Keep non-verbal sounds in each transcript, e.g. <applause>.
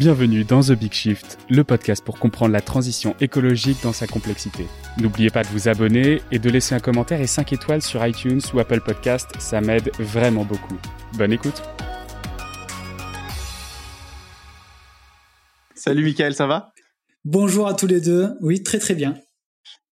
Bienvenue dans The Big Shift, le podcast pour comprendre la transition écologique dans sa complexité. N'oubliez pas de vous abonner et de laisser un commentaire et 5 étoiles sur iTunes ou Apple Podcast, ça m'aide vraiment beaucoup. Bonne écoute Salut Michael, ça va? Bonjour à tous les deux, oui très très bien.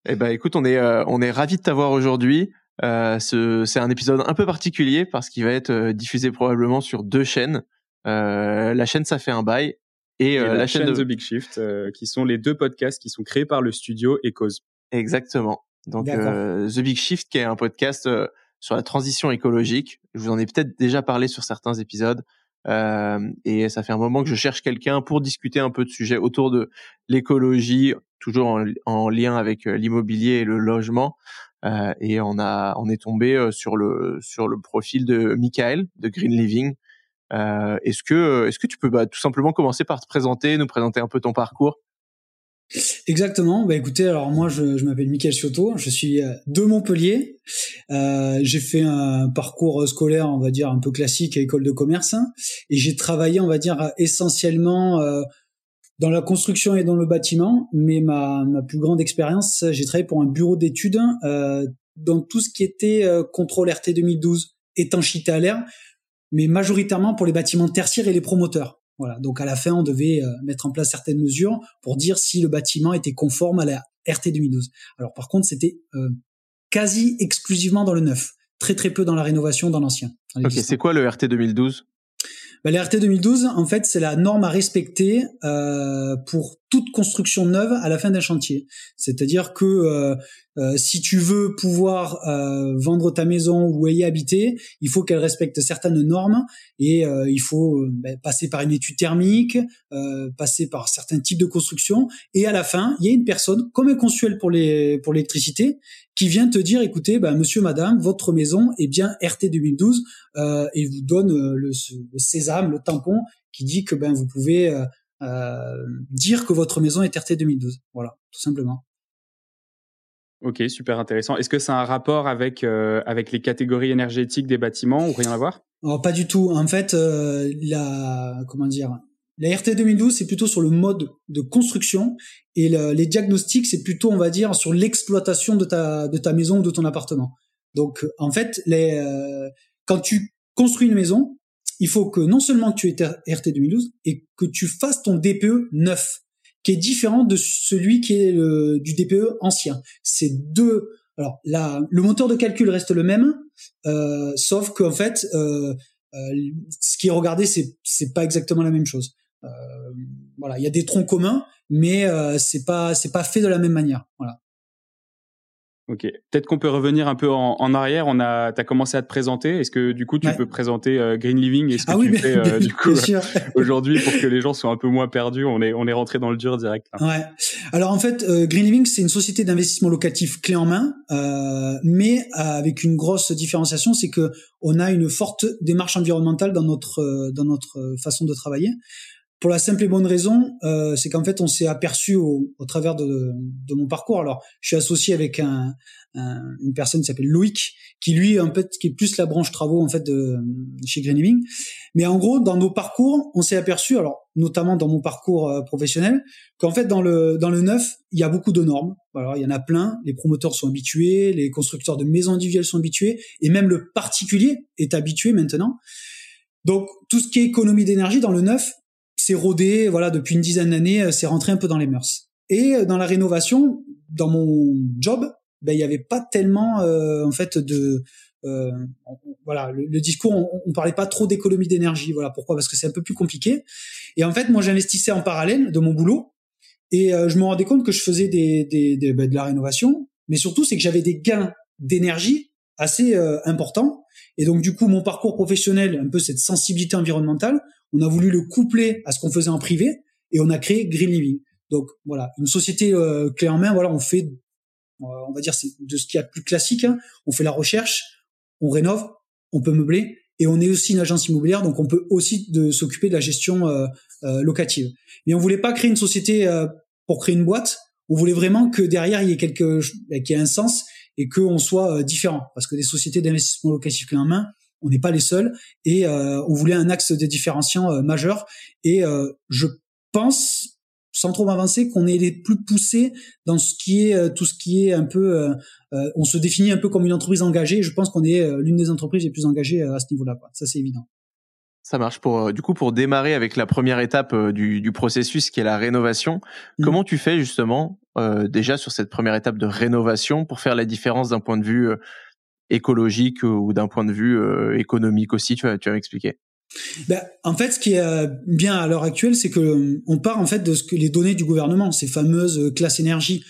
Eh ben écoute, on est, euh, on est ravis de t'avoir aujourd'hui. Euh, c'est un épisode un peu particulier parce qu'il va être euh, diffusé probablement sur deux chaînes. Euh, la chaîne Ça fait un bail et, euh, la, chaîne, de... The Big Shift, euh, qui sont les deux podcasts qui sont créés par le studio et Cause. Exactement. Donc euh, The Big Shift, qui est un podcast sur la transition écologique. Je vous en ai peut-être déjà parlé sur certains épisodes. et ça fait un moment que je cherche quelqu'un pour discuter un peu de sujets autour de l'écologie, toujours en, en, lien avec l'immobilier et le logement. et on a, on est tombé sur le sur le profil de Michael de Green Living, euh, est-ce que, est-ce que tu peux bah, tout simplement commencer par te présenter, nous présenter un peu ton parcours? Exactement. Bah écoutez, alors moi je, m'appelle Michael Ciotto, je suis euh, de Montpellier. Euh, j'ai fait un parcours scolaire, on va dire un peu classique à école de commerce, et j'ai travaillé, on va dire essentiellement euh, dans la construction et dans le bâtiment. Mais ma, ma plus grande expérience, j'ai travaillé pour un bureau d'études euh, dans tout ce qui était euh, contrôle RT 2012, étanchéité à l'air mais majoritairement pour les bâtiments tertiaires et les promoteurs. Voilà. Donc à la fin, on devait euh, mettre en place certaines mesures pour dire si le bâtiment était conforme à la RT 2012. Alors par contre, c'était euh, quasi exclusivement dans le neuf, très très peu dans la rénovation, dans l'ancien. Ok, c'est quoi le RT 2012 bah, RT 2012, en fait, c'est la norme à respecter euh, pour toute construction neuve à la fin d'un chantier. C'est-à-dire que euh, euh, si tu veux pouvoir euh, vendre ta maison ou y habiter, il faut qu'elle respecte certaines normes et euh, il faut ben, passer par une étude thermique, passer par certains types de construction et à la fin, il y a une personne comme un consuel pour les pour l'électricité qui vient te dire écoutez, ben, monsieur, madame, votre maison est bien RT 2012 et vous donne le, le, sésame, le tampon qui dit que ben vous pouvez dire que votre maison est RT 2012. Voilà, tout simplement. Ok, super intéressant. Est-ce que ça a un rapport avec euh, avec les catégories énergétiques des bâtiments ou rien à voir? Oh, Pas du tout. En fait, euh, la comment dire, la RT 2012 c'est plutôt sur le mode de construction et les diagnostics c'est plutôt on va dire sur l'exploitation de ta de ta maison ou de ton appartement. Donc en fait, les euh, quand tu construis une maison, il faut que non seulement tu aies RT 2012 et que tu fasses ton DPE neuf qui est différent de celui qui est du DPE ancien. C'est deux. Alors là, le moteur de calcul reste le même, euh, sauf qu'en fait, euh, euh, ce qui est regardé, c'est c'est pas exactement la même chose. Euh, voilà, il y a des troncs communs, mais c'est pas c'est pas fait de la même manière. Voilà. Ok. Peut-être qu'on peut revenir un peu en, en arrière. On a, t'as commencé à te présenter. Est-ce que du coup tu peux présenter euh, Green Living et ce que ah tu fais euh, <laughs> du coup aujourd'hui pour que les gens soient un peu moins perdus? On est, on est rentré dans le dur direct. Ouais. Alors en fait, euh, Green Living c'est une société d'investissement locatif clé en main, mais avec une grosse différenciation, c'est que on a une forte démarche environnementale dans notre dans notre façon de travailler. Pour la simple et bonne raison, euh, c'est qu'en fait, on s'est aperçu au, au travers de, de, mon parcours. Alors, je suis associé avec un, un, une personne qui s'appelle Loïc, qui lui, en fait, qui est plus la branche travaux en fait de chez Green Living. Mais en gros, dans nos parcours, on s'est aperçu, alors notamment dans mon parcours euh, professionnel, qu'en fait, dans le dans le neuf, il y a beaucoup de normes. Alors, il y en a plein. Les promoteurs sont habitués, les constructeurs de maisons individuelles sont habitués, et même le particulier est habitué maintenant. Donc, tout ce qui est économie d'énergie dans le neuf, c'est rodé, voilà, depuis une dizaine d'années, euh, c'est rentré un peu dans les mœurs. Et euh, dans la rénovation, dans mon job, ben il n'y avait pas tellement euh, en fait de euh, voilà le, discours on, on, parlait pas trop d'économie d'énergie voilà. Pourquoi? Parce que c'est un peu plus compliqué. Et en fait moi j'investissais en parallèle de mon boulot et je me rendais compte que je faisais des, des, des ben, de la rénovation mais surtout c'est que j'avais des gains d'énergie assez importants. Et donc du coup mon parcours professionnel un peu cette sensibilité environnementale on a voulu le coupler à ce qu'on faisait en privé et on a créé Green Living. Donc voilà, une société euh, clé en main. Voilà, on fait, euh, on va dire, c'est de ce qu'il y a de plus classique. Hein. On fait la recherche, on rénove, on peut meubler et on est aussi une agence immobilière, donc on peut aussi de s'occuper de la gestion euh, locative. Mais on voulait pas créer une société pour créer une boîte. On voulait vraiment que derrière il y ait quelque, qu'il y ait un sens et qu'on soit différent, parce que des sociétés d'investissement locatif clé en main, on n'est pas les seuls et euh, on voulait un axe de différenciant euh, majeur et euh, je pense, sans trop m'avancer, qu'on est les plus poussés dans ce qui est euh, tout ce qui est un peu. Euh, euh, on se définit un peu comme une entreprise engagée. Je pense qu'on est l'une des entreprises les plus engagées à ce niveau-là. Ça, c'est évident. Ça marche pour du coup pour démarrer avec la première étape du, du processus qui est la rénovation. Mmh. Comment tu fais justement déjà sur cette première étape de rénovation pour faire la différence d'un point de vue écologique ou d'un point de vue économique aussi Tu vas tu vas m'expliquer. Ben, en fait, ce qui est euh, bien à l'heure actuelle, c'est que euh, on part en fait de ce que les données du gouvernement, ces fameuses euh, classes énergie.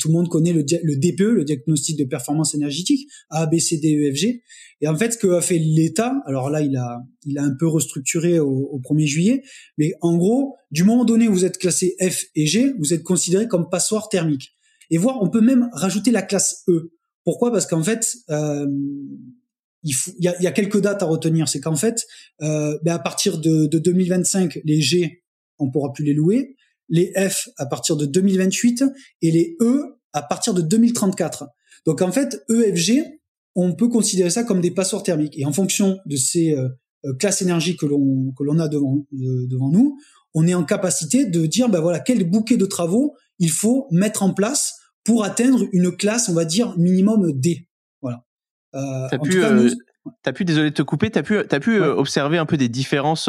tout le monde connaît le, le, DPE, le diagnostic de performance énergétique, A, B, C, D, E, F, G. Et en fait, ce que a fait l'État, alors là, il a, il a un peu restructuré au, au 1er juillet, mais en gros, du moment donné où vous êtes classé F et G, vous êtes considéré comme passoire thermique. Et voir, on peut même rajouter la classe E. Pourquoi? Parce qu'en fait, euh, il, y, a, quelques dates à retenir. C'est qu'en fait, euh, ben à partir de, de 2025, les G, on pourra plus les louer. Les F à partir de 2028 et les E à partir de 2034. Donc en fait, EFG, on peut considérer ça comme des passoires thermiques. Et en fonction de ces euh, classes énergie que l'on que l'on a devant devant nous, on est en capacité de dire ben voilà quel bouquet de travaux il faut mettre en place pour atteindre une classe, on va dire minimum D. Euh, t'as pu, euh, as pu, désolé de te couper, t'as pu, as pu euh, observer un peu des différences.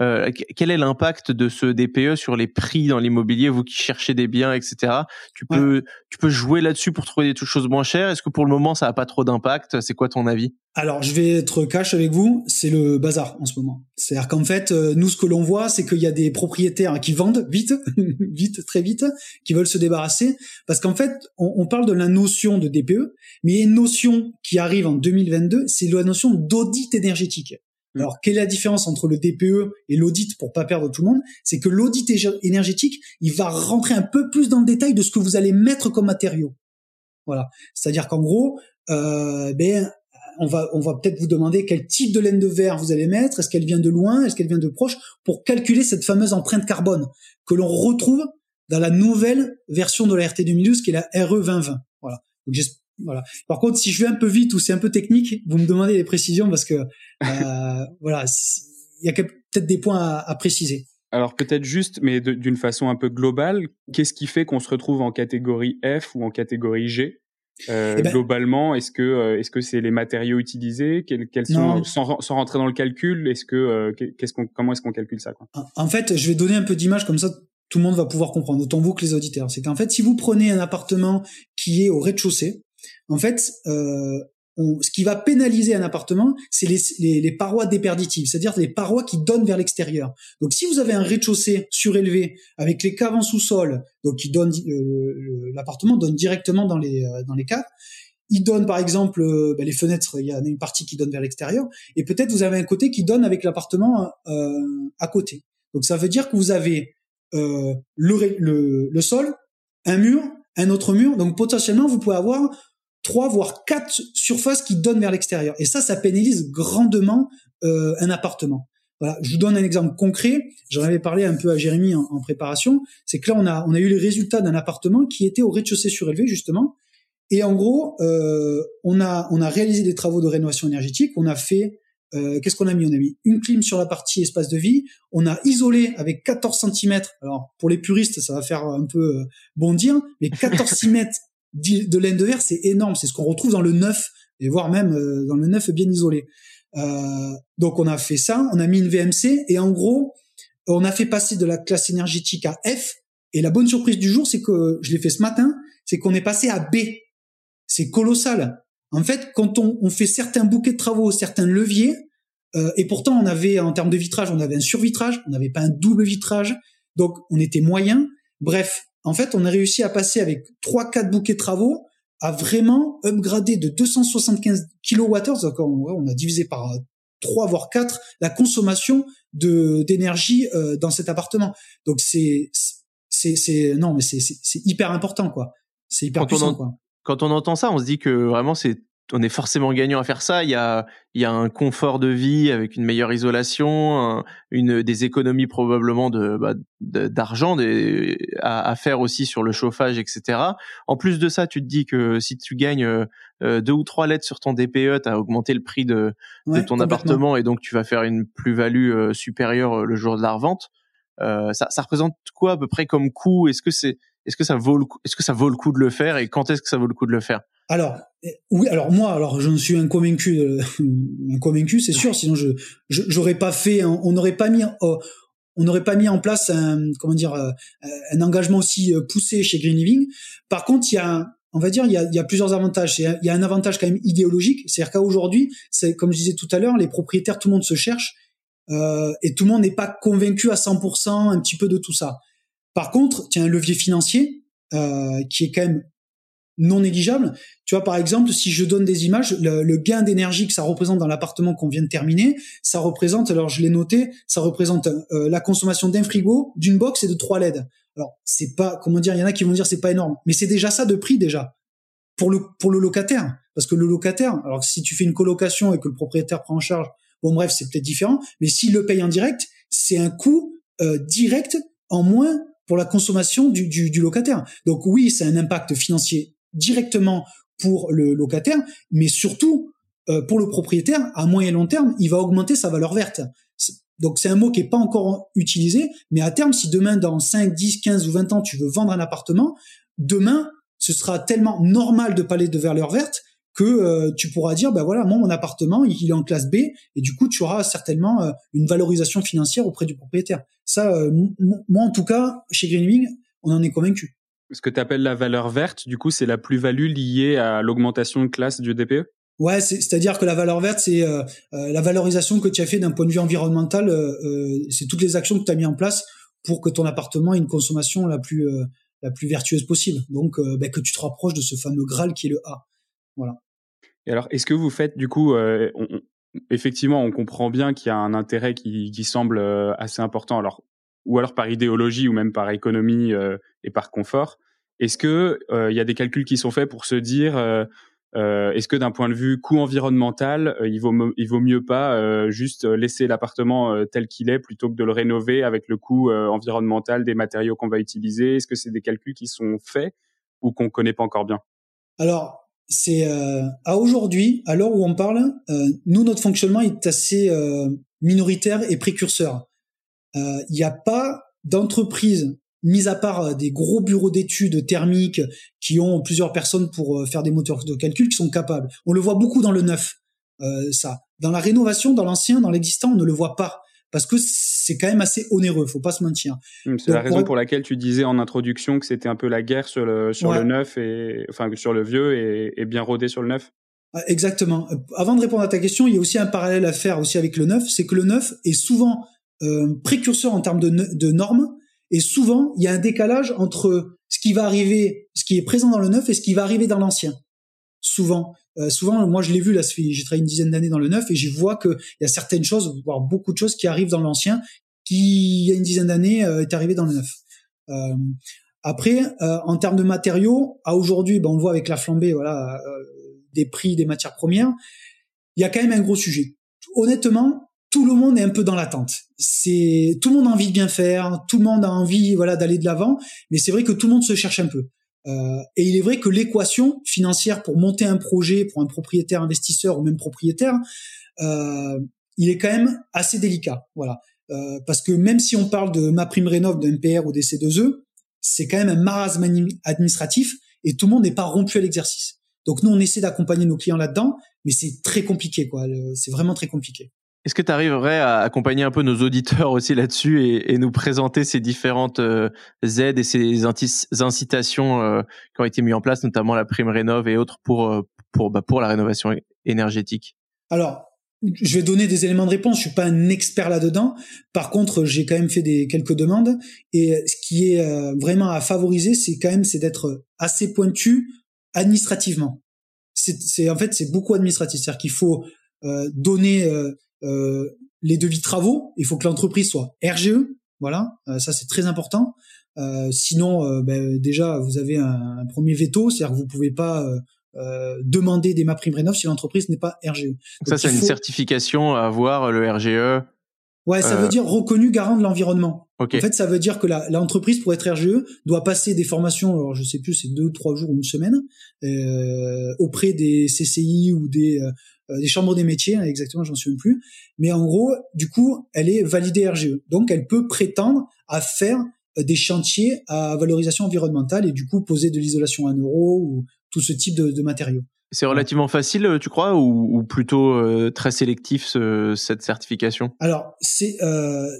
Euh, quel est l'impact de ce DPE sur les prix dans l'immobilier, vous qui cherchez des biens, etc. Tu peux, tu peux jouer là-dessus pour trouver des choses moins chères? Est-ce que pour le moment ça a pas trop d'impact? C'est quoi ton avis? Alors, je vais être cash avec vous, c'est le bazar en ce moment. C'est-à-dire qu'en fait, euh, nous, ce que l'on voit, c'est qu'il y a des propriétaires qui vendent vite, <laughs> vite, très vite, qui veulent se débarrasser, parce qu'en fait, on, on, parle de la notion de DPE, mais il y a une notion qui arrive en 2022, c'est la notion d'audit énergétique. Mmh. Alors, quelle est la différence entre le DPE et l'audit pour pas perdre tout le monde? C'est que l'audit énergétique, il va rentrer un peu plus dans le détail de ce que vous allez mettre comme matériaux. Voilà. C'est-à-dire qu'en gros, euh, ben on va, on va peut-être vous demander quel type de laine de verre vous allez mettre. Est-ce qu'elle vient de loin? Est-ce qu'elle vient de proche? Pour calculer cette fameuse empreinte carbone que l'on retrouve dans la nouvelle version de la RT 2012 qui est la RE 2020. Voilà. Voilà. Par contre, si je vais un peu vite ou c'est un peu technique, vous me demandez des précisions parce que <laughs> euh, voilà, il y a peut-être des points à, à préciser. Alors peut-être juste, mais d'une façon un peu globale, qu'est-ce qui fait qu'on se retrouve en catégorie F ou en catégorie G? Euh, eh ben globalement, est-ce que euh, est-ce que c'est les matériaux utilisés? Quels, sont sans, sans, rentrer dans le calcul Est-ce que qu'est-ce qu'on comment est-ce qu'on calcule ça quoi? En fait, je vais donner un peu d'image comme ça, tout le monde va pouvoir comprendre, autant vous que les auditeurs. C'est qu'en fait, si vous prenez un appartement qui est au rez-de-chaussée, en fait, euh, ce qui va pénaliser un appartement, c'est les, les, les, parois déperditives, c'est-à-dire les parois qui donnent vers l'extérieur. Donc, si vous avez un rez-de-chaussée surélevé avec les caves en sous-sol, donc qui donne euh, l'appartement donne directement dans les euh, dans les caves. Il donne par exemple euh, ben, les fenêtres, il y a une partie qui donne vers l'extérieur, et peut-être vous avez un côté qui donne avec l'appartement euh, à côté. Donc ça veut dire que vous avez euh, le, le, le sol, un mur, un autre mur. Donc potentiellement vous pouvez avoir trois voire quatre surfaces qui donnent vers l'extérieur. Et ça, ça pénalise grandement euh, un appartement. Voilà, je vous donne un exemple concret. J'en avais parlé un peu à Jérémy en, préparation. C'est que là, on a on a eu les résultats d'un appartement qui était au rez-de-chaussée surélevé justement. Et en gros, euh, on a on a réalisé des travaux de rénovation énergétique. On a fait euh, qu'est-ce qu'on a mis? On a mis une clim sur la partie espace de vie. On a isolé avec 14 cm. Alors pour les puristes, ça va faire un peu euh, bondir, mais 14 cm de laine de verre, c'est énorme. C'est ce qu'on retrouve dans le neuf, et voire même euh, dans le neuf bien isolé. Euh, donc on a fait ça, on a mis une VMC, et en gros, on a fait passer de la classe énergétique à F. Et la bonne surprise du jour, c'est que je l'ai fait ce matin, c'est qu'on est passé à B. C'est colossal. En fait, quand on, on, fait certains bouquets de travaux, certains leviers, euh, et pourtant on avait en termes de vitrage, on avait un survitrage, on n'avait pas un double vitrage, donc on était moyen. Bref, en fait, on a réussi à passer avec trois, quatre bouquets de travaux à vraiment upgrader de 275 kWh, donc on, a divisé par 3 voire 4 la consommation de d'énergie euh, dans cet appartement. Donc c'est c'est c'est non mais c'est c'est hyper important quoi. C'est hyper puissant quoi. Quand on entend ça, on se dit que vraiment c'est on est forcément gagnant à faire ça. Il y a, il y a un confort de vie avec une meilleure isolation, une des économies probablement de bah, d'argent à, à, faire aussi sur le chauffage, etc. En plus de ça, tu te dis que si tu gagnes euh, deux ou trois lettres sur ton DPE, tu as augmenté le prix de, de ton appartement et donc tu vas faire une plus-value euh, supérieure euh, le jour de la revente. Ça, ça représente quoi à peu près comme coût? Est-ce que c'est est-ce que ça vaut le coup, est-ce que ça vaut le coup de le faire? Et quand est-ce que ça vaut le coup de le faire? Alors oui, alors moi, alors je ne suis un convaincu, <laughs> un convaincu, c'est sûr. Sinon, je j'aurais pas fait, on n'aurait pas mis, on n'aurait pas mis en place un comment dire un engagement aussi poussé chez Green Living. Par contre, il y a on va dire, il y a, il y a plusieurs avantages. Il y a un avantage quand même idéologique, c'est-à-dire qu'aujourd'hui, c'est comme je disais tout à l'heure, les propriétaires, tout le monde se cherche euh, et tout le monde n'est pas convaincu à 100% un petit peu de tout ça. Par contre, il y a un levier financier euh, qui est quand même non négligeable. Tu vois, par exemple, si je donne des images, le, gain d'énergie que ça représente dans l'appartement qu'on vient de terminer, ça représente, alors je l'ai noté, ça représente euh, la consommation d'un frigo, d'une box et de trois LED. Alors, c'est pas, comment dire, il y en a qui vont dire c'est pas énorme, mais c'est déjà ça de prix déjà pour le pour le locataire, parce que le locataire, alors si tu fais une colocation et que le propriétaire prend en charge, bon bref, c'est peut-être différent, mais s'il le paye en direct, c'est un coût euh, direct en moins pour la consommation du, locataire. Donc oui, c'est un impact financier directement pour le locataire, mais surtout euh, pour le propriétaire, à moyen et long terme, il va augmenter sa valeur verte. Donc c'est un mot qui est pas encore utilisé, mais à terme, si demain, dans 5, 10, 15 ou 20 ans, tu veux vendre un appartement, demain, ce sera tellement normal de parler de valeur verte que euh, tu pourras dire, ben voilà, moi, mon appartement, il est en classe B, et du coup, tu auras certainement euh, une valorisation financière auprès du propriétaire. Ça, moi, en tout cas, chez Greenwing, on en est convaincu ce que tu appelles la valeur verte, du coup, c'est la plus-value liée à l'augmentation de classe du DPE Ouais, c'est-à-dire que la valeur verte, c'est euh, euh, la valorisation que tu as fait d'un point de vue environnemental. Euh, c'est toutes les actions que tu as mis en place pour que ton appartement ait une consommation la plus la plus vertueuse possible. Donc, ben, que tu te rapproches de ce fameux Graal qui est le A. Voilà. Et alors, est-ce que vous faites du coup, effectivement, on comprend bien qu'il y a un intérêt qui, qui semble assez important. Alors, ou alors par idéologie ou même par économie euh, et par confort. Est-ce que euh, il y a des calculs qui sont faits pour se dire euh, est-ce que d'un point de vue coût environnemental, il vaut il vaut mieux pas juste laisser l'appartement tel qu'il est plutôt que de le rénover avec le coût environnemental des matériaux qu'on va utiliser? Est-ce que c'est des calculs qui sont faits ou qu'on connaît pas encore bien? Alors c'est à aujourd'hui, à l'heure où on parle, nous notre fonctionnement est assez minoritaire et précurseur il euh, n'y a pas d'entreprise mis à part euh, des gros bureaux d'études thermiques qui ont plusieurs personnes pour euh, faire des moteurs de calcul qui sont capables. On le voit beaucoup dans le neuf, euh, ça. Dans la rénovation, dans l'ancien, dans l'existant, on ne le voit pas parce que c'est quand même assez onéreux, faut pas se mentir. Hum, c'est la raison pour... laquelle tu disais en introduction que c'était un peu la guerre sur le sur le neuf et enfin sur le vieux et, et bien rodé sur le neuf. Ah, exactement. Avant de répondre à ta question, il y a aussi un parallèle à faire aussi avec le neuf, c'est que le neuf est souvent euh, précurseur en termes de, de, normes. Et souvent, il y a un décalage entre ce qui va arriver, ce qui est présent dans le neuf et ce qui va arriver dans l'ancien. Souvent. Euh, souvent, moi, je l'ai vu, là, j'ai travaillé une dizaine d'années dans le neuf et je vois qu'il y a certaines choses, voire beaucoup de choses qui arrivent dans l'ancien, qui, il y a une dizaine d'années, euh, est arrivé dans le neuf. Euh, après, euh, en termes de matériaux, à aujourd'hui, ben, on le voit avec la flambée, voilà, des prix des matières premières, il y a quand même un gros sujet. Honnêtement, tout le monde est un peu dans l'attente. C'est tout le monde a envie de bien faire, tout le monde a envie voilà d'aller de l'avant, mais c'est vrai que tout le monde se cherche un peu. Euh, et il est vrai que l'équation financière pour monter un projet pour un propriétaire investisseur ou même propriétaire, euh, il est quand même assez délicat. Voilà, euh, parce que même si on parle de ma prime rénov, de MPR ou des C2E, c'est quand même un marasme administratif et tout le monde n'est pas rompu à l'exercice. Donc nous on essaie d'accompagner nos clients là-dedans, mais c'est très compliqué quoi. C'est vraiment très compliqué. Est-ce que tu arriverais à accompagner un peu nos auditeurs <laughs> aussi là-dessus et, et, nous présenter ces différentes euh, aides et ces incitations euh, qui ont été mises en place, notamment la prime rénov et autres pour euh, pour bah, pour la rénovation énergétique? Alors, je vais donner des éléments de réponse. Je suis pas un expert là-dedans. Par contre, j'ai quand même fait des quelques demandes et ce qui est vraiment à favoriser, c'est quand même c'est d'être assez pointu administrativement. C'est en fait c'est beaucoup administratif, c'est-à-dire qu'il faut donner euh, les devis de travaux, il faut que l'entreprise soit RGE, voilà, euh, ça c'est très important. Euh, sinon, ben, déjà vous avez un, premier veto, c'est-à-dire que vous pouvez pas demander des MaPrimeRénov si l'entreprise n'est pas RGE. ça c'est une certification à avoir le RGE. Ouais, ça veut dire reconnu garant de l'environnement. En fait, ça veut dire que l'entreprise, pour être RGE, doit passer des formations, alors je sais plus, c'est deux, trois jours ou une semaine, euh, auprès des CCI ou des, euh, des chambres des métiers, hein, exactement, j'en même plus. Mais en gros, du coup, elle est validée RGE. Donc, elle peut prétendre à faire des chantiers à valorisation environnementale et du coup poser de l'isolation à un euro ou tout ce type de, de matériaux. C'est relativement facile, tu crois, ou, ou plutôt euh, très sélectif ce, cette certification? Alors, c'est, euh,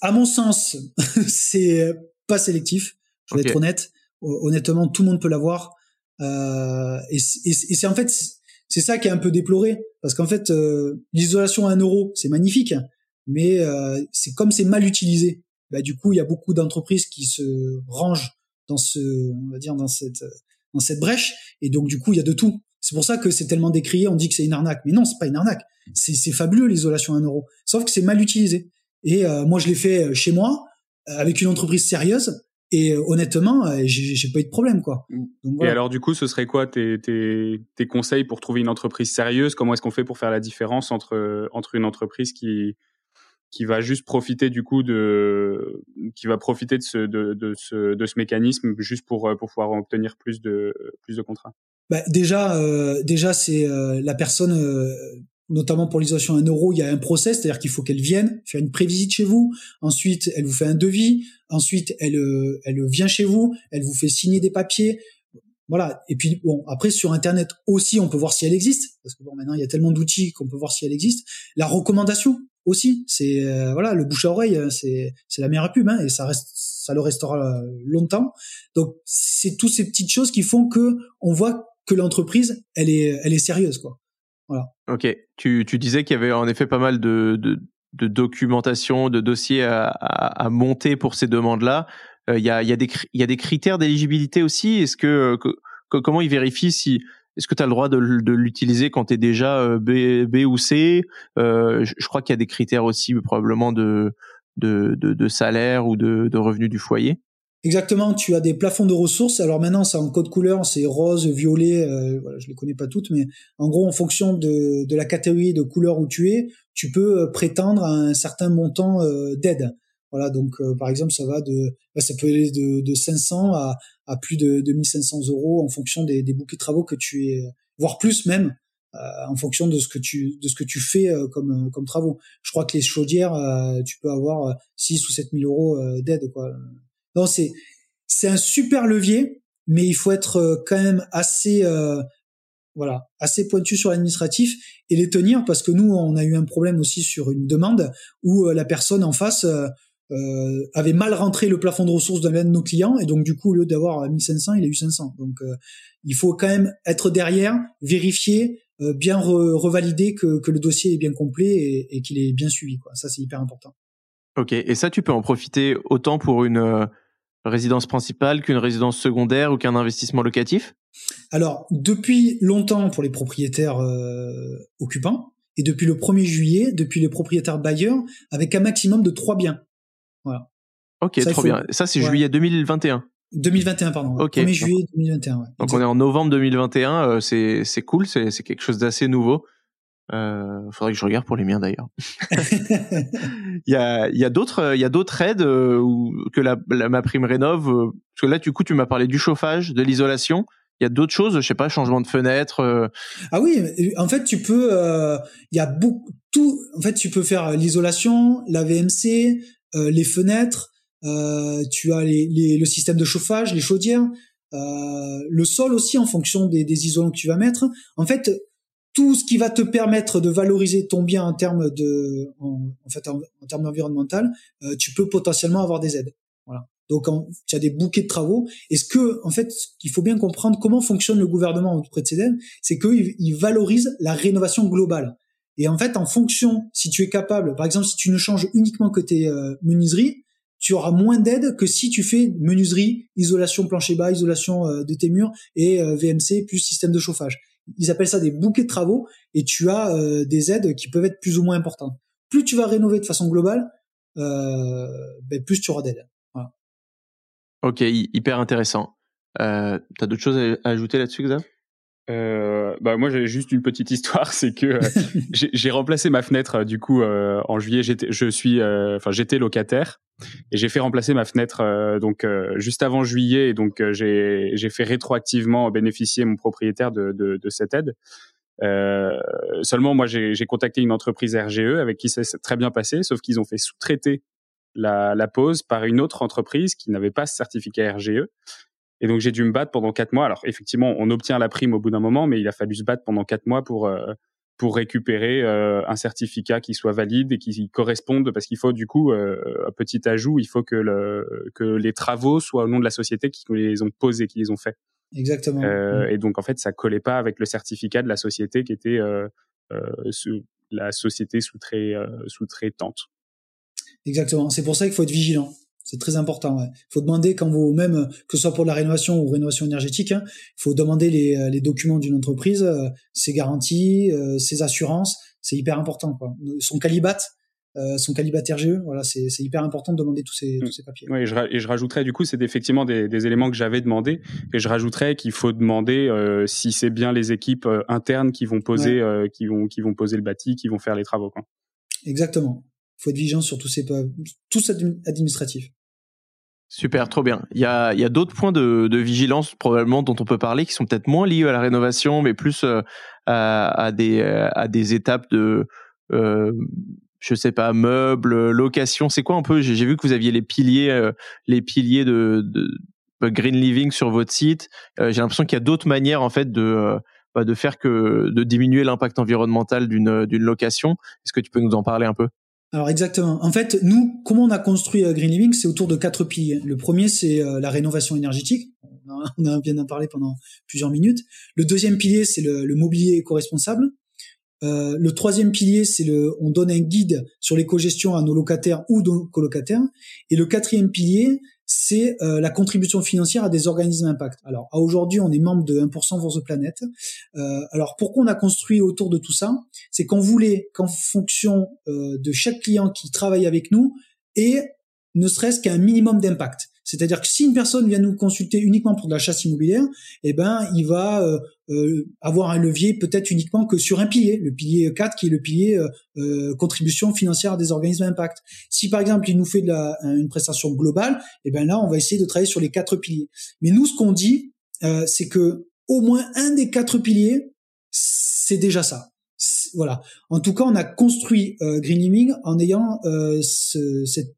à mon sens, <laughs> c'est pas sélectif. Je vais être honnête. Honnêtement, tout le monde peut l'avoir. Euh, et, et, et c'est en fait, c'est ça qui est un peu déploré, parce qu'en fait, euh, l'isolation à un euro, c'est magnifique, mais euh, c'est comme c'est mal utilisé. Bah, du coup, il y a beaucoup d'entreprises qui se rangent dans ce, on va dire, dans cette dans cette brèche, et donc du coup, il y a de tout. C'est pour ça que c'est tellement décrié, on dit que c'est une arnaque. Mais non, c'est pas une arnaque. C'est fabuleux l'isolation à un euro. Sauf que c'est mal utilisé. Et euh, moi, je l'ai fait euh, chez moi, euh, avec une entreprise sérieuse. Et honnêtement, j'ai pas eu de problème, quoi. Et alors, du coup, ce serait quoi tes, tes, tes conseils pour trouver une entreprise sérieuse? Comment est-ce qu'on fait pour faire la différence entre entre une entreprise qui qui va juste profiter du coup de qui va profiter de ce de, de ce de ce mécanisme juste pour pour pouvoir obtenir plus de plus de contrats? Bah, déjà, euh, déjà c'est euh, la personne, euh, notamment pour l'isolation à un euro, il y a un process, c'est-à-dire qu'il faut qu'elle vienne faire une prévisite chez vous. Ensuite, elle vous fait un devis. Ensuite, elle, elle vient chez vous, elle vous fait signer des papiers. Voilà. Et puis bon, après sur Internet aussi, on peut voir si elle existe, parce que bon, maintenant il y a tellement d'outils qu'on peut voir si elle existe. La recommandation aussi, c'est voilà, le bouche à oreille, c'est c'est la meilleure pub, hein, et ça reste, ça le restera longtemps. Donc c'est toutes ces petites choses qui font que on voit que l'entreprise, elle est, elle est sérieuse, quoi. Voilà. Ok. Tu, tu disais qu'il y avait en effet pas mal de, de, de documentation, de dossiers à, à, à monter pour ces demandes-là. Euh, il y, a, y, a y a des critères d'éligibilité aussi. Est-ce que, comment ils vérifient si est-ce que tu as le droit de, de l'utiliser quand tu es déjà euh, B, B ou C? Euh, je, crois qu'il y a des critères aussi probablement de, de, de, de salaire ou de, de revenus du foyer. Exactement, tu as des plafonds de ressources. Alors maintenant, c'est en code couleur, c'est rose, violet. Euh, voilà, je les connais pas toutes, mais en gros, en fonction de, de la catégorie de couleur où tu es, tu peux euh, prétendre à un certain montant euh, d'aide. Voilà, donc euh, par exemple, ça va de, bah, ça peut aller de, de 500 à, à plus de 2500 euros en fonction des, des bouquets de travaux que tu es, voire plus même, en fonction de ce que tu de ce que tu fais comme comme travaux. Je crois que les chaudières, tu peux avoir 6 ou 7000 euros d'aide, quoi non, c'est c'est un super levier, mais il faut être euh, quand même assez euh, voilà assez pointu sur l'administratif et les tenir parce que nous on a eu un problème aussi sur une demande où euh, la personne en face euh, avait mal rentré le plafond de ressources d'un de nos clients et donc du coup au lieu d'avoir 1500 il a eu 500 donc il faut quand même être derrière vérifier bien revalider que, que, le dossier est bien complet et, et qu'il est bien suivi quoi. Ça c'est hyper important ok et ça tu peux en profiter autant pour une résidence principale qu'une résidence secondaire ou qu'un investissement locatif? Alors, depuis longtemps pour les propriétaires euh, occupants, et depuis le 1er juillet, depuis les propriétaires bailleurs, avec un maximum de trois biens. Voilà. Ok, trop bien. Ça, c'est juillet 2021. 2021, pardon. Ok. 1er juillet 2021. Ouais. Donc on est en novembre 2021. Euh, c'est cool. C'est quelque chose d'assez nouveau. Euh, faudrait que je regarde pour les miens d'ailleurs. <laughs> <laughs> il y a, il y a d'autres, il y a d'autres aides euh, que la, ma prime rénov. Euh, parce que là, du coup, tu m'as parlé du chauffage, de l'isolation. Il y a d'autres choses, je sais pas, changement de fenêtre. Euh. Ah oui, en fait, tu peux. Il y a beaucoup tout. En fait, tu peux faire l'isolation, la VMC, les fenêtres. tu as les, les, le système de chauffage, les chaudières. le sol aussi en fonction des, des isolants que tu vas mettre. En fait, tout ce qui va te permettre de valoriser ton bien en termes de, en, fait, en, termes environnemental, euh, tu peux potentiellement avoir des aides. Voilà. Donc, tu as des bouquets de travaux. Et ce que, en fait, il faut bien comprendre comment fonctionne le gouvernement auprès de ces aides, c'est qu'il il valorise la rénovation globale. Et en fait, en fonction, si tu es capable, par exemple, si tu ne changes uniquement que tes euh, menuiseries, tu auras moins d'aide que si tu fais menuiserie, isolation plancher bas, isolation euh, de tes murs et VMC plus système de chauffage ils appellent ça des bouquets de travaux, et tu as euh, des aides qui peuvent être plus ou moins importantes. Plus tu vas rénover de façon globale, euh, ben plus tu auras d'aides. Ok, hyper intéressant. Euh, T'as d'autres choses à ajouter là-dessus, Xav? Euh, bah moi j'ai juste une petite histoire, <laughs> c'est que euh, <laughs> j'ai remplacé ma fenêtre euh, du coup euh, en juillet. J'étais, je suis, enfin j'étais locataire et j'ai fait remplacer ma fenêtre donc juste avant juillet et donc j'ai j'ai fait rétroactivement bénéficier mon propriétaire de de, de cette aide. seulement moi j'ai contacté une entreprise RGE avec qui ça s'est très bien passé, sauf qu'ils ont fait sous-traiter la, la pose par une autre entreprise qui n'avait pas ce certificat RGE. Et donc j'ai dû me battre pendant quatre mois. Alors effectivement, on obtient la prime au bout d'un moment, mais il a fallu se battre pendant quatre mois pour euh, pour récupérer euh, un certificat qui soit valide et qui corresponde, parce qu'il faut du coup euh, un petit ajout, il faut que le que les travaux soient au nom de la société qui les ont posés, qui les ont faits. Exactement. Mm. Et donc en fait, ça collait pas avec le certificat de la société qui était la société sous-traitante. Exactement. C'est pour ça qu'il faut être vigilant. C'est très important. Il faut demander quand vous même que ce soit pour la rénovation ou rénovation énergétique, hein, il faut demander les, euh, les documents d'une entreprise, euh, ses garanties, euh, ses assurances. C'est hyper important. Quoi. Son calibat, euh, son calibat RGE, voilà, c'est hyper important de demander tous ces, tous ces papiers. Oui, et je, et je rajouterais du coup, c'est effectivement des, des, éléments que j'avais demandé, et je rajouterais qu'il faut demander euh, si c'est bien les équipes internes qui vont poser, qui vont qui vont poser le bâti, qui vont faire les travaux. Quoi. Exactement. Il faut être vigilant sur tous ces tous administratifs. Super, trop bien. Il y a, y a d'autres points de, de, vigilance probablement dont on peut parler qui sont peut-être moins liés à la rénovation, mais plus euh, à, à, des, à des étapes de, euh, je sais pas, meubles, location. C'est quoi un peu J'ai vu que vous aviez les piliers, euh, les piliers de, de, green living sur votre site. Euh, j'ai l'impression qu'il y a d'autres manières en fait de bah, de faire que de diminuer l'impact environnemental d'une location. Est-ce que tu peux nous en parler un peu? Alors exactement. En fait, nous, comment on a construit euh, Green Living, c'est autour de quatre piliers. Le premier, c'est euh, la rénovation énergétique. On a bien en parlé pendant plusieurs minutes. Le deuxième pilier, c'est le, mobilier éco-responsable. Euh, le troisième pilier, c'est le, on donne un guide sur l'éco-gestion à nos locataires ou nos colocataires. Et le quatrième pilier, c'est euh, la contribution financière à des organismes impact. Alors aujourd'hui, on est membre de 1% for the Planet. Alors pourquoi on a construit autour de tout ça? C'est qu'on voulait qu'en fonction euh, de chaque client qui travaille avec nous, et ne serait-ce qu'un minimum d'impact. C'est-à-dire que si une personne vient nous consulter uniquement pour de la chasse immobilière, eh ben, il va euh, euh, avoir un levier peut-être uniquement que sur un pilier, le pilier 4 qui est le pilier euh, contribution financière des organismes d'impact. Si par exemple il nous fait de la, une prestation globale, eh ben là, on va essayer de travailler sur les quatre piliers. Mais nous, ce qu'on dit, c'est que au moins un des quatre piliers, c'est déjà ça voilà. En tout cas, on a construit Green Living en ayant ce, cette,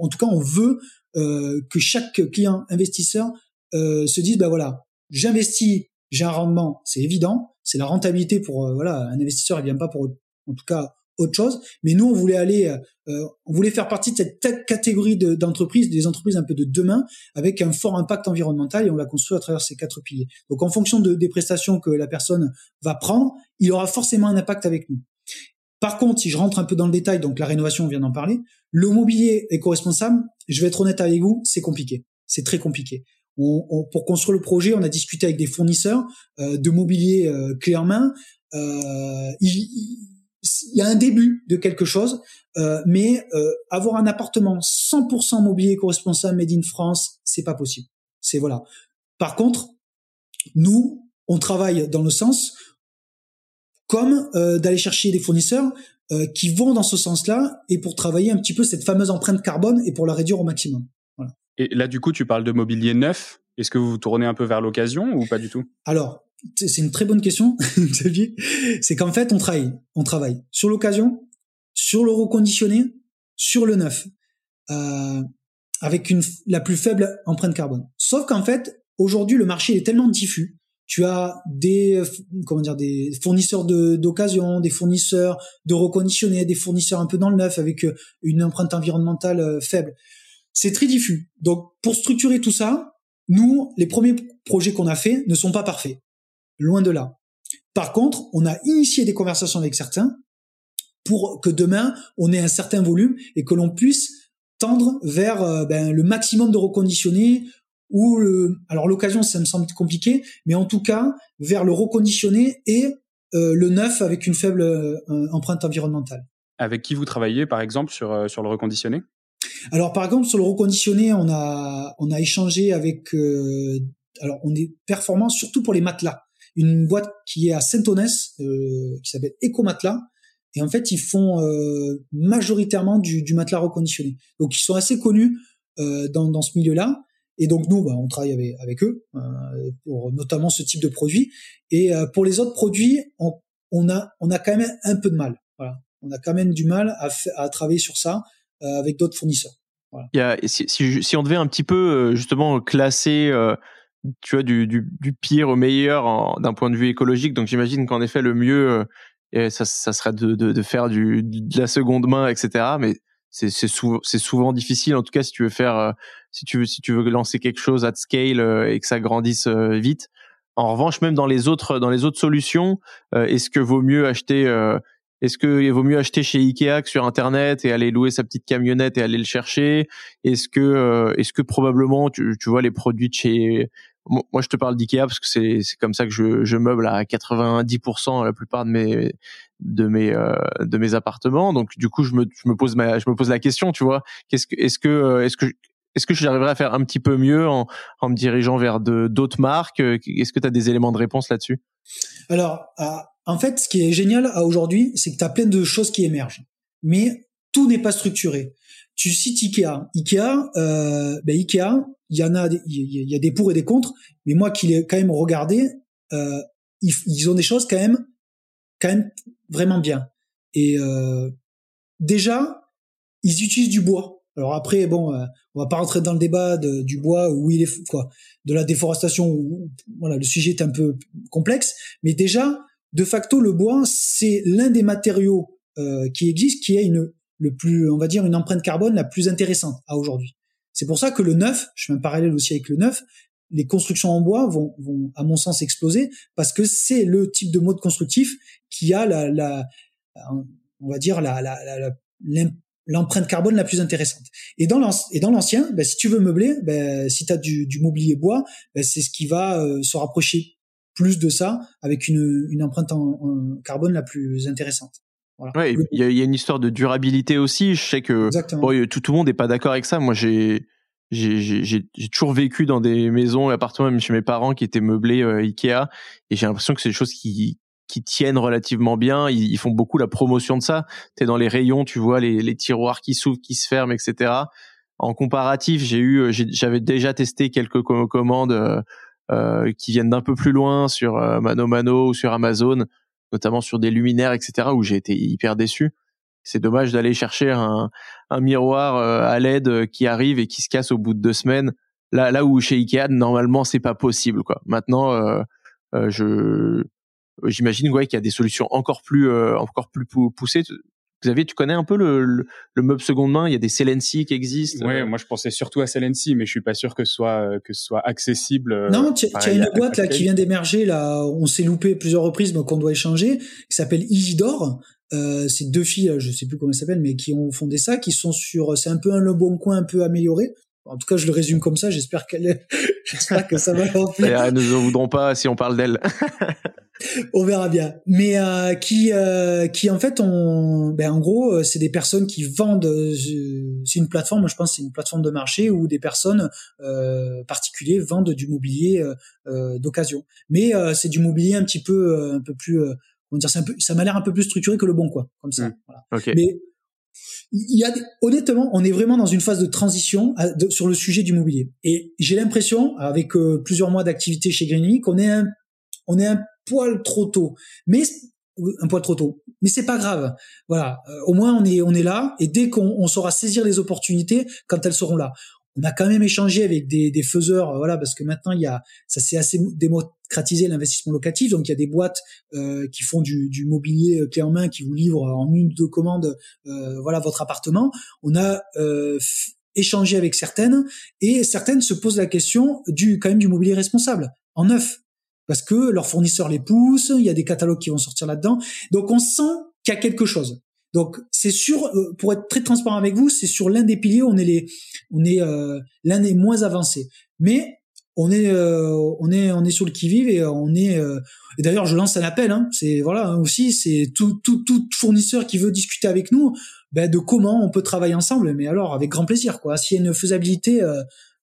en tout cas, on veut euh, que chaque client investisseur euh, se dise, bah voilà, j'investis, j'ai un rendement, c'est évident, c'est la rentabilité pour euh, voilà un investisseur, il vient pas pour en tout cas autre chose. Mais nous, on voulait aller, on voulait faire partie de cette catégorie d'entreprises, des entreprises un peu de demain, avec un fort impact environnemental, et on l'a construit à travers ces quatre piliers. Donc, en fonction de, des prestations que la personne va prendre, il aura forcément un impact avec nous. Par contre, si je rentre un peu dans le détail, donc la rénovation, on vient d'en parler, le mobilier éco-responsable, je vais être honnête avec vous, c'est compliqué. C'est très compliqué. pour construire le projet, on a discuté avec des fournisseurs euh, de mobilier euh, clé en main. Euh, il, y a un début de quelque chose, mais avoir un appartement 100% mobilier éco-responsable made in France, c'est pas possible. C'est voilà. Par contre, nous, on travaille dans le sens comme euh, d'aller chercher des fournisseurs euh, qui vont dans ce sens-là et pour travailler un petit peu cette fameuse empreinte carbone et pour la réduire au maximum. Voilà. Et là, du coup, tu parles de mobilier neuf. Est-ce que vous vous tournez un peu vers l'occasion ou pas du tout? Alors, c'est une très bonne question, <laughs> C'est qu'en fait, on travaille, on travaille sur l'occasion, sur le reconditionné, sur le neuf, euh, avec une, la plus faible empreinte carbone. Sauf qu'en fait, aujourd'hui, le marché est tellement diffus tu as des comment dire des fournisseurs d'occasion, des fournisseurs de reconditionnés, des fournisseurs un peu dans le neuf avec euh, une empreinte environnementale euh, faible. C'est très diffus. Donc pour structurer tout ça, nous les premiers projets qu'on a faits ne sont pas parfaits. Loin de là. Par contre, on a initié des conversations avec certains pour que demain on ait un certain volume et que l'on puisse tendre vers euh, ben, le maximum de reconditionnés ou le, alors l'occasion, ça me semble compliqué, mais en tout cas vers le reconditionné et euh, le neuf avec une faible euh, empreinte environnementale. Avec qui vous travaillez, par exemple, sur euh, sur le reconditionné? Alors, par exemple, sur le reconditionné, on a on a échangé avec. alors, on est performant surtout pour les matelas. Une boîte qui est à Saint-Onès, qui s'appelle Eco-Matelas. Et en fait, ils font majoritairement du, du matelas reconditionné. Donc, ils sont assez connus dans, dans ce milieu-là. Et donc nous, bah, on travaille avec, eux euh, pour notamment ce type de produit. Et euh, pour les autres produits, on, on, a on a quand même un peu de mal. Voilà. On a quand même du mal à, à travailler sur ça euh, avec d'autres fournisseurs. Il y a, si, si, on devait un petit peu justement classer tu vois, du, du, du, pire au meilleur d'un point de vue écologique. Donc j'imagine qu'en effet, le mieux, et ça, ça serait de, de, de, faire du, de la seconde main, etc. Mais c'est souvent, souvent difficile, en tout cas, si tu veux faire, si tu veux, si tu veux lancer quelque chose at scale et que ça grandisse vite. En revanche, même dans les autres, dans les autres solutions, est-ce que vaut mieux acheter est-ce qu'il vaut mieux acheter chez Ikea que sur Internet et aller louer sa petite camionnette et aller le chercher? Est-ce que, est-ce que probablement, tu, tu vois, les produits de chez moi je te parle d'Ikea parce que c'est c'est comme ça que je je meuble à 90% la plupart de mes de mes euh, de mes appartements donc du coup je me je me pose ma je me pose la question tu vois qu'est-ce que est-ce que euh, est-ce que est-ce que j'arriverai à faire un petit peu mieux en, en me dirigeant vers d'autres marques? Est-ce que tu as des éléments de réponse là-dessus? Alors, euh, en fait, ce qui est génial aujourd'hui, c'est que tu as plein de choses qui émergent. Mais tout n'est pas structuré. Tu cites Ikea. Ikea, euh, ben Ikea, il y en a, il y a des pour et des contre, mais moi qui l'ai quand même regardé, euh, ils, ont des choses quand même, quand même vraiment bien. Et euh, déjà, ils utilisent du bois. Alors après, bon, euh, on va pas rentrer dans le débat du bois où il est quoi, de la déforestation. Où, voilà, le sujet est un peu complexe, mais déjà, de facto, le bois, c'est l'un des matériaux euh, qui existent, qui a une le plus, on va dire, une empreinte carbone la plus intéressante à aujourd'hui. C'est pour ça que le neuf, je fais un parallèle aussi avec le neuf, les constructions en bois vont, vont à mon sens, exploser parce que c'est le type de mode constructif qui a la, la on va dire, la, la, l'empreinte carbone la plus intéressante. Et dans l'ancien, ben, si tu veux meubler, ben, si tu as du, du, mobilier bois, ben, c'est ce qui va euh, se rapprocher plus de ça avec une, une empreinte en, carbone la plus intéressante. Voilà. il y, y, a une histoire de durabilité aussi. Je sais que bon, tout, tout le monde n'est pas d'accord avec ça. Moi, j'ai j'ai toujours vécu dans des maisons et appartements, même chez mes parents, qui étaient meublés euh, Ikea, et j'ai l'impression que c'est des choses qui qui tiennent relativement bien. Ils, ils, font beaucoup la promotion de ça. T'es dans les rayons, tu vois les, les tiroirs qui s'ouvrent, qui se ferment, etc. En comparatif, j'ai eu, euh, j'avais déjà testé quelques commandes euh, euh, qui viennent d'un peu plus loin sur euh, Mano Mano ou sur Amazon notamment sur des luminaires, etc., où j'ai été hyper déçu. C'est dommage d'aller chercher un, un miroir euh, à LED euh, qui arrive et qui se casse au bout de deux semaines. Là, là où chez Ikea, normalement, c'est pas possible. Quoi. Maintenant, euh, euh je j'imagine ouais, qu'il y a des solutions encore plus encore plus poussées. Xavier, tu connais un peu le, le, meuble seconde main? Il y a des Celency qui existent. Ouais, moi je pensais surtout à Celency, mais je suis pas sûr que ce soit que ce soit accessible. Non, tu as une boîte là qui vient d'émerger là. On s'est loupé plusieurs reprises, mais qu'on doit échanger, qui s'appelle Isidore. Euh, c'est deux filles, je sais plus comment elles s'appellent, mais qui ont fondé ça, qui sont sur, c'est un peu un le bon coin un peu amélioré. En tout cas, je le résume comme ça. J'espère qu'elle, <laughs> j'espère que ça va leur plaire. Elles ne voudront pas si on parle d'elle. <laughs> on verra bien. Mais euh, qui, euh, qui en fait, on, ben en gros, euh, c'est des personnes qui vendent. c'est une plateforme, je pense, c'est une plateforme de marché où des personnes particuliers vendent du mobilier d'occasion. Mais c'est du mobilier un petit peu, un peu plus, on dire, un peu, ça m'a l'air un peu plus structuré que le bon, quoi, comme ça. Mmh. Voilà. Mais il y a honnêtement, on est vraiment dans une phase de transition sur le sujet du mobilier. Et j'ai l'impression, avec plusieurs mois d'activité chez Greenly, qu'on est un, on est un poil trop tôt. Mais un poil trop tôt. Mais c'est pas grave. Voilà. Euh, au moins on est on est là et dès qu'on saura saisir les opportunités quand elles seront là. On a quand même échangé avec des, des faiseurs, euh, voilà, parce que maintenant il y a ça s'est assez démocratisé l'investissement locatif. Donc il y a des boîtes euh, qui font du, du mobilier clé en main, qui vous livrent en une ou deux commandes, voilà votre appartement. On a échangé avec certaines et certaines se posent la question du quand même du mobilier responsable en neuf parce que leurs fournisseurs les poussent, il y a des catalogues qui vont sortir là-dedans. Donc on sent qu'il y a quelque chose. Donc c'est sûr, euh, pour être très transparent avec vous, c'est sur l'un des piliers, on est les, on est euh, l'un des moins avancés. Mais on est, euh, on est, on est sur le qui vive et on est. et d'ailleurs, je lance un appel. Hein, c'est voilà hein, aussi, c'est tout, tout, tout fournisseur qui veut discuter avec nous, ben, de comment on peut travailler ensemble. Mais alors avec grand plaisir, quoi. S'il y a une faisabilité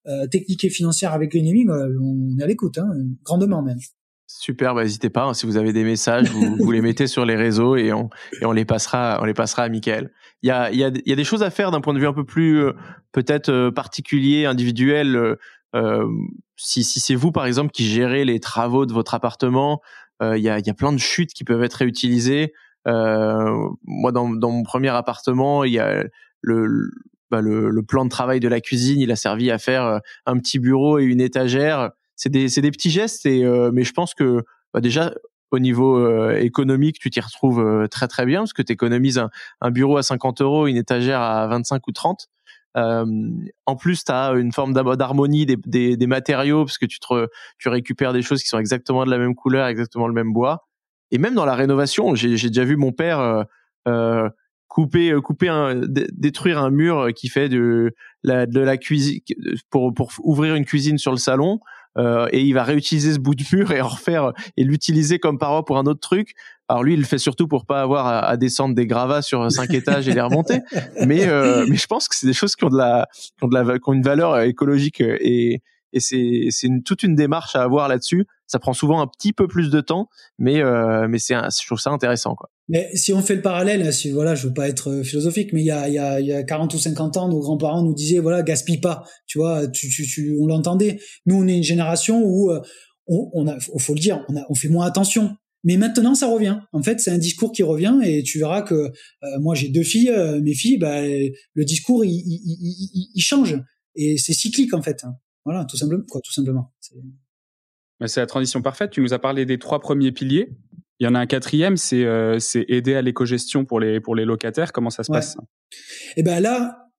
euh, technique et financière avec Green euh, on est à l'écoute, hein, grandement même. Super, bah, n'hésitez pas. Hein, si vous avez des messages, vous, les mettez sur les réseaux et on, et on les passera, on les passera à Michael. Il y a, il y a, il y a des choses à faire d'un point de vue un peu plus euh, peut-être particulier, individuel. Euh, si, si c'est vous par exemple qui gérez les travaux de votre appartement, il y a, il y a plein de chutes qui peuvent être réutilisées. moi, dans, dans mon premier appartement, il y a le, bah, le, plan de travail de la cuisine, il a servi à faire un petit bureau et une étagère. C'est des, des petits gestes, et, mais je pense que bah, déjà au niveau euh, économique, tu t'y retrouves euh, très très bien parce que tu économises un, bureau à 50 euros, une étagère à 25 ou 30. Euh, en plus, tu as une forme d'harmonie des, matériaux parce que tu, récupères des choses qui sont exactement de la même couleur, exactement le même bois. Et même dans la rénovation, j'ai déjà vu mon père euh, euh couper, couper un, détruire un mur qui fait de la, de la cuisine pour, pour ouvrir une cuisine sur le salon euh, et il va réutiliser ce bout de mur <laughs> et en refaire et l'utiliser comme paroi pour un autre truc. Alors lui, il le fait surtout pour pas avoir à, descendre des gravats sur cinq <laughs> étages et les remonter. Mais euh, mais je pense que c'est des choses qui ont de la qui ont de la qui ont une valeur écologique et et c'est c'est une, toute une démarche à avoir là-dessus. Ça prend souvent un petit peu plus de temps, mais euh, mais c'est je trouve ça intéressant quoi. Mais si on fait le parallèle, si voilà, je veux pas être euh, philosophique, mais il y a il y a il y a 40 ou 50 ans, nos grands-parents nous disaient voilà, gaspille pas, tu vois, tu tu, tu on l'entendait. Nous on est une génération où euh, on, on a faut le dire, on a on fait moins attention. Mais maintenant, ça revient. En fait, c'est un discours qui revient et tu verras que euh, moi, j'ai deux filles. mes filles, bah, le discours, il, il, il, change et c'est cyclique en fait. Voilà, tout simplement. Quoi, tout simplement. C'est la transition parfaite. Tu nous as parlé des trois premiers piliers. Il y en a un quatrième, c'est euh, aider à l'éco-gestion pour les pour les locataires. Comment ça se passe? Eh ben là,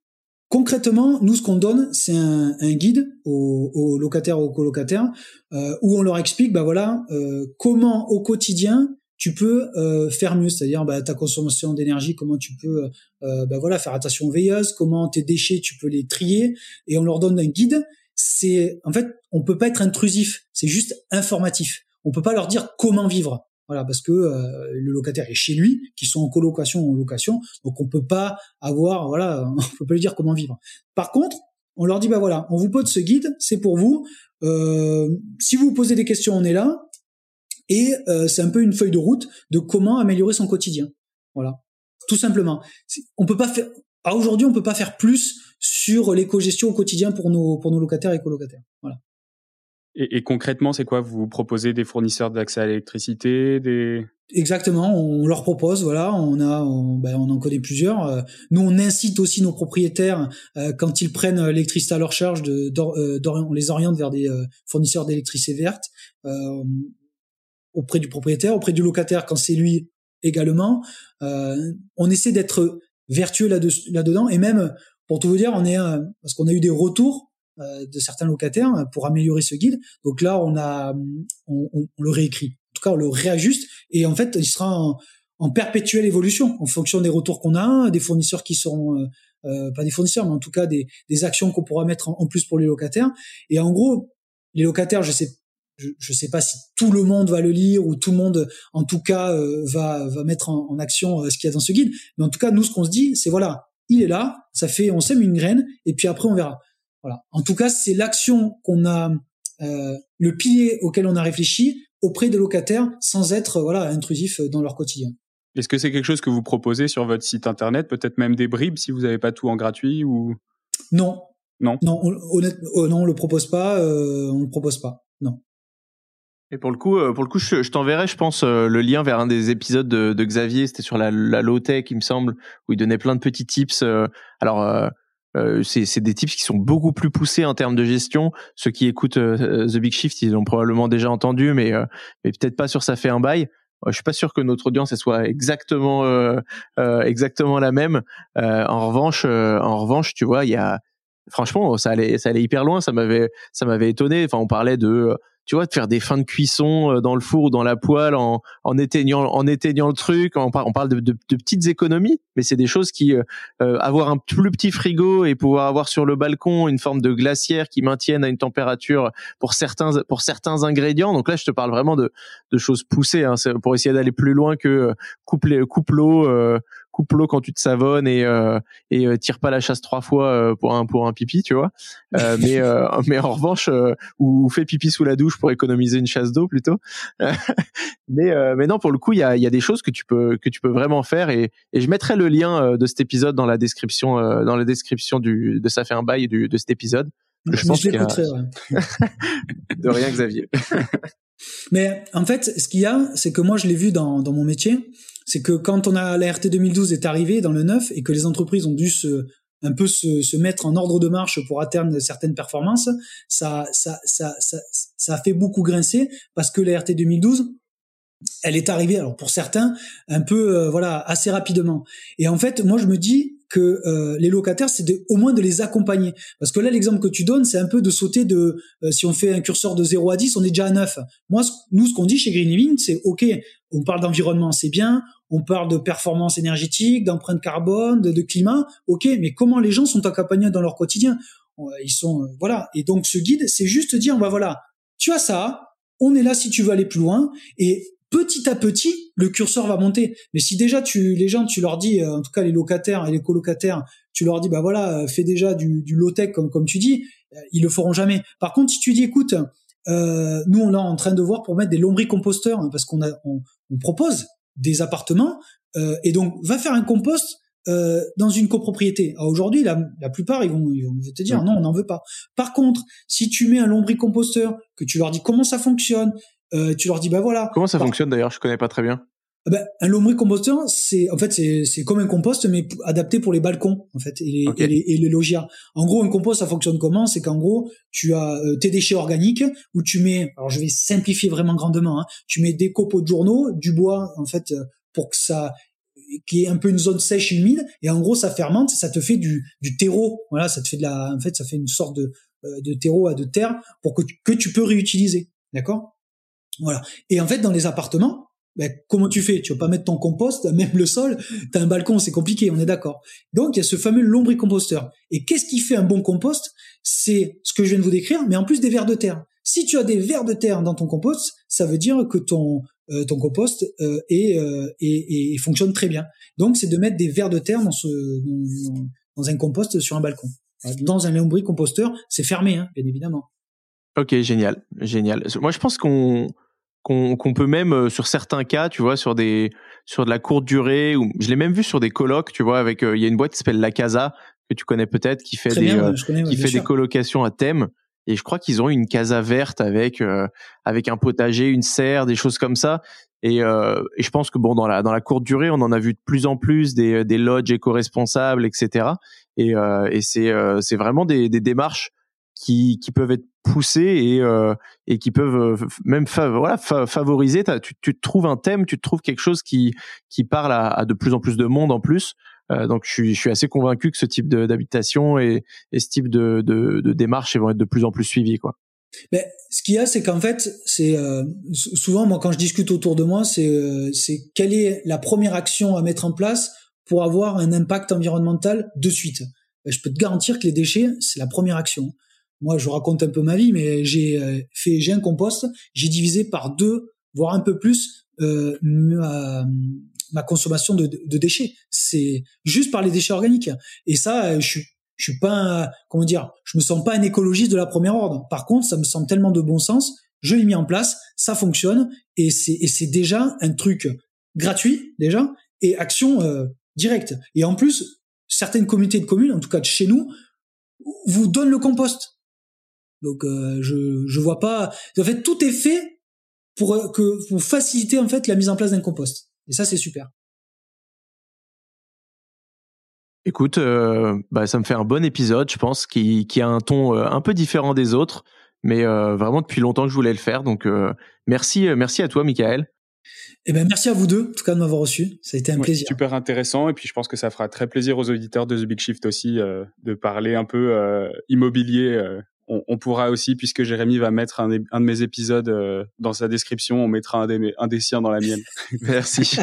concrètement, nous ce qu'on donne, c'est un, un, guide aux, aux, locataires, aux colocataires, euh, où on leur explique, bah voilà, euh, comment au quotidien tu peux euh, faire mieux, c'est-à-dire bah, ta consommation d'énergie, comment tu peux euh, bah, voilà faire attention veilleuse, comment tes déchets tu peux les trier, et on leur donne un guide c'est en fait on peut pas être intrusif, c'est juste informatif. On peut pas leur dire comment vivre. Voilà, parce que euh, le locataire est chez lui, qui sont en colocation ou en location, donc on peut pas avoir, voilà, <laughs> on peut pas lui dire comment vivre. Par contre, on leur dit bah voilà, on vous pose ce guide, c'est pour vous. Euh, si vous vous posez des questions, on est là. Et euh, c'est un peu une feuille de route de comment améliorer son quotidien. Voilà, tout simplement. On peut pas faire. À aujourd'hui, on peut pas faire plus sur l'éco-gestion au quotidien pour nos, pour nos locataires et colocataires. Voilà. Et, et concrètement, c'est quoi? Vous proposez des fournisseurs d'accès à l'électricité, des Exactement, on leur propose, voilà, on a, on, ben, on en connaît plusieurs. Euh, nous, on incite aussi nos propriétaires euh, quand ils prennent l'électricité à leur charge, de, euh, on les oriente vers des fournisseurs d'électricité verte auprès du propriétaire, auprès du locataire quand c'est lui également. on essaie d'être vertueux là-dedans et même pour tout vous dire, on est parce qu'on a eu des retours euh, de certains locataires pour améliorer ce guide. Donc là, on a on, le réécrit. En tout cas, on le réajuste et en fait, il sera en, perpétuelle évolution en fonction des retours qu'on a, des fournisseurs qui seront euh, euh, pas des fournisseurs, mais en tout cas des, des actions qu'on pourra mettre en, plus pour les locataires. Et en gros, les locataires, je sais je, je sais pas si tout le monde va le lire ou tout le monde, en tout cas, va va mettre en, en action ce qu'il y a dans ce guide. Mais en tout cas, nous, ce qu'on se dit, c'est voilà, il est là, ça fait, on sème une graine, et puis après on verra. Voilà. En tout cas, c'est l'action qu'on a, euh, le pilier auquel on a réfléchi auprès des locataires, sans être voilà intrusif dans leur quotidien. Est-ce que c'est quelque chose que vous proposez sur votre site internet, peut-être même des bribes si vous n'avez pas tout en gratuit ou? Non. Non. Non, honnêtement, oh, non, on le propose pas. Euh, on le propose pas. Non. Et pour le coup, euh, pour le coup, je, t'enverrai, je pense, euh, le lien vers un des épisodes de, de Xavier. C'était sur la, la low tech, il me semble, où il donnait plein de petits tips. Euh, c'est des tips qui sont beaucoup plus poussés en termes de gestion. Ceux qui écoutent The Big Shift, ils l'ont probablement déjà entendu, mais mais peut-être pas sur ça fait un bail. Je suis pas sûr que notre audience elle soit exactement exactement la même. en revanche, en revanche, tu vois, il y a franchement, ça allait ça allait hyper loin. Ça m'avait ça m'avait étonné. Enfin, on parlait de tu vois, de faire des fins de cuisson euh, dans le four ou dans la poêle en, en éteignant en éteignant le truc. On parle, on parle de, de, de petites économies, mais c'est des choses qui euh, euh, avoir un plus petit frigo et pouvoir avoir sur le balcon une forme de glacière qui maintienne à une température pour certains pour certains ingrédients. Donc là, je te parle vraiment de, de choses poussées hein, pour essayer d'aller plus loin que coupe coupe l'eau coupe l'eau quand tu te savonnes et euh, et euh, tire pas la chasse trois fois euh, pour un pour un pipi, tu vois. <laughs> mais mais en revanche, ou, fais pipi sous la douche pour économiser une chasse d'eau plutôt. <laughs> mais mais non, pour le coup, il y a il y a des choses que tu peux que tu peux vraiment faire et et je mettrai le lien de cet épisode dans la description dans la description du de ça fait un bail du de cet épisode. Je, pense qu'il a... <laughs> de rien, Xavier. Mais en fait, ce qu'il y a, c'est que moi, je l'ai vu dans, dans mon métier, c'est que quand on a la RT 2012 est arrivée dans le neuf et que les entreprises ont dû se un peu se, se, mettre en ordre de marche pour atteindre certaines performances, ça, ça, ça, ça, ça a fait beaucoup grincer parce que la RT 2012, elle est arrivée, alors pour certains, un peu, euh, voilà, assez rapidement. Et en fait, moi, je me dis que euh, les locataires, c'est au moins de les accompagner. Parce que là, l'exemple que tu donnes, c'est un peu de sauter de, euh, si on fait un curseur de 0 à 10, on est déjà à 9. Moi, nous, ce qu'on dit chez Green Living, c'est, OK, on parle d'environnement, c'est bien, on parle de performance énergétique, d'empreinte carbone, de, de, climat, OK, mais comment les gens sont accompagnés dans leur quotidien? Ils sont, voilà. Et donc, ce guide, c'est juste dire, bah voilà, tu as ça, on est là si tu veux aller plus loin, et petit à petit, le curseur va monter. Mais si déjà tu, les gens, tu leur dis, euh, en tout cas les locataires et les colocataires, tu leur dis, bah voilà, euh, fais déjà du, du low tech comme comme tu dis, euh, ils le feront jamais. Par contre, si tu dis, écoute, euh, nous on est en train de voir pour mettre des lombricomposteurs hein, parce qu'on a, on, propose des appartements et donc va faire un compost euh, dans une copropriété. Aujourd'hui, la, la, plupart, ils vont, ils vont te dire non, on n'en veut pas. Par contre, si tu mets un lombricomposteur, que tu leur dis comment ça fonctionne, euh, tu leur dis bah voilà. Comment ça fonctionne d'ailleurs? Je connais pas très bien. Ben, un lombricomposteur, c'est en fait c'est comme un compost mais adapté pour les balcons en fait et les, et les, et les logias. En gros, un compost ça fonctionne comment? C'est qu'en gros, tu as euh, tes déchets organiques où tu mets, alors je vais simplifier vraiment grandement, hein, tu mets des copeaux de journaux, du bois en fait euh, pour que ça qui est un peu une zone sèche humide et en gros ça fermente et ça te fait du du terreau. Voilà, ça te fait de la en fait ça fait une sorte de de terreau à de terre pour que que tu peux réutiliser. D'accord? Voilà. Et en fait, dans les appartements, ben, comment tu fais? Tu vas pas mettre ton compost, <laughs> même le sol, tu as un balcon, c'est compliqué, on est d'accord. Donc, il y a ce fameux lombricomposteur. Et qu'est-ce qui fait un bon compost? C'est ce que je viens de vous décrire, mais en plus des vers de terre. Si tu as des vers de terre dans ton compost, ça veut dire que ton euh, ton compost euh, est, euh, et, fonctionne très bien. Donc, c'est de mettre des vers de terre dans ce dans, dans un compost sur un balcon. Dans un lombricomposteur, c'est fermé, hein, bien évidemment. Ok, génial, génial. Moi, je pense qu'on qu'on peut même euh, sur certains cas, tu vois, sur des sur de la courte durée, ou je l'ai même vu sur des colocs, tu vois, avec euh, il y a une boîte qui s'appelle La Casa que tu connais peut-être, qui fait des euh, qui fait des colocations à thème. Et je crois qu'ils ont une casa verte avec avec un potager, une serre, des choses comme ça. Et, et, je pense que bon dans la dans la courte durée, on en a vu de plus en plus des des lodges éco-responsables, etc. Et, et c'est c'est vraiment des, des démarches qui, qui peuvent être poussés et, euh, et qui peuvent euh, même voilà, favoriser. Tu, tu trouves un thème, tu trouves quelque chose qui, qui parle à, à de plus en plus de monde en plus. Euh, donc je suis, je suis assez convaincu que ce type d'habitation et, et ce type de, de, de démarches vont être de plus en plus suivies. Quoi. Mais ce qu'il y a, c'est qu'en fait, c'est euh, souvent moi quand je discute autour de moi, c'est euh, c'est quelle est la première action à mettre en place pour avoir un impact environnemental de suite. Je peux te garantir que les déchets, c'est la première action moi, je raconte un peu ma vie, mais j'ai euh, fait, j'ai un compost, j'ai divisé par deux, voire un peu plus, euh, ma, ma, consommation de, de, déchets. C'est juste par les déchets organiques. Et ça, euh, je suis, je suis pas, comment dire, je me sens pas un écologiste de la première ordre. Par contre, ça me semble tellement de bon sens. Je l'ai mis en place, ça fonctionne, et c'est, et c'est déjà un truc gratuit déjà et action euh, directe. Et en plus, certaines communautés de communes, en tout cas de chez nous, vous donnent le compost. Donc euh, je je vois pas. En fait, tout est fait pour euh, que pour faciliter en fait la mise en place d'un compost. Et ça, c'est super. Écoute, euh, bah, ça me fait un bon épisode, je pense, qui, qui a un ton un peu différent des autres, mais vraiment depuis longtemps que je voulais le faire. Donc merci, merci à toi, Michael. Eh ben merci à vous deux, en tout cas de m'avoir reçu. Ça a été un plaisir. Super intéressant, et puis je pense que ça fera très plaisir aux auditeurs de The Big Shift aussi de parler un peu immobilier on, pourra aussi, puisque Jérémy va mettre un, de mes épisodes euh, dans sa description, on mettra un des, un des siens dans la mienne. <laughs> Merci.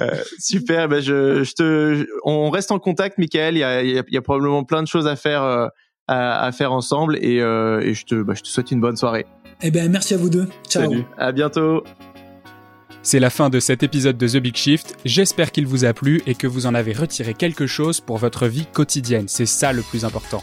euh, super. Ben je, je, te, on reste en contact, Michael. Il y a, il y a, probablement plein de choses à faire, euh, à, à, faire ensemble, et, euh, et je te, bah, je te souhaite une bonne soirée. Eh ben, merci à vous deux. Ciao. Salut. À bientôt. C'est la fin de cet épisode de The Big Shift. J'espère qu'il vous a plu et que vous en avez retiré quelque chose pour votre vie quotidienne. C'est ça le plus important.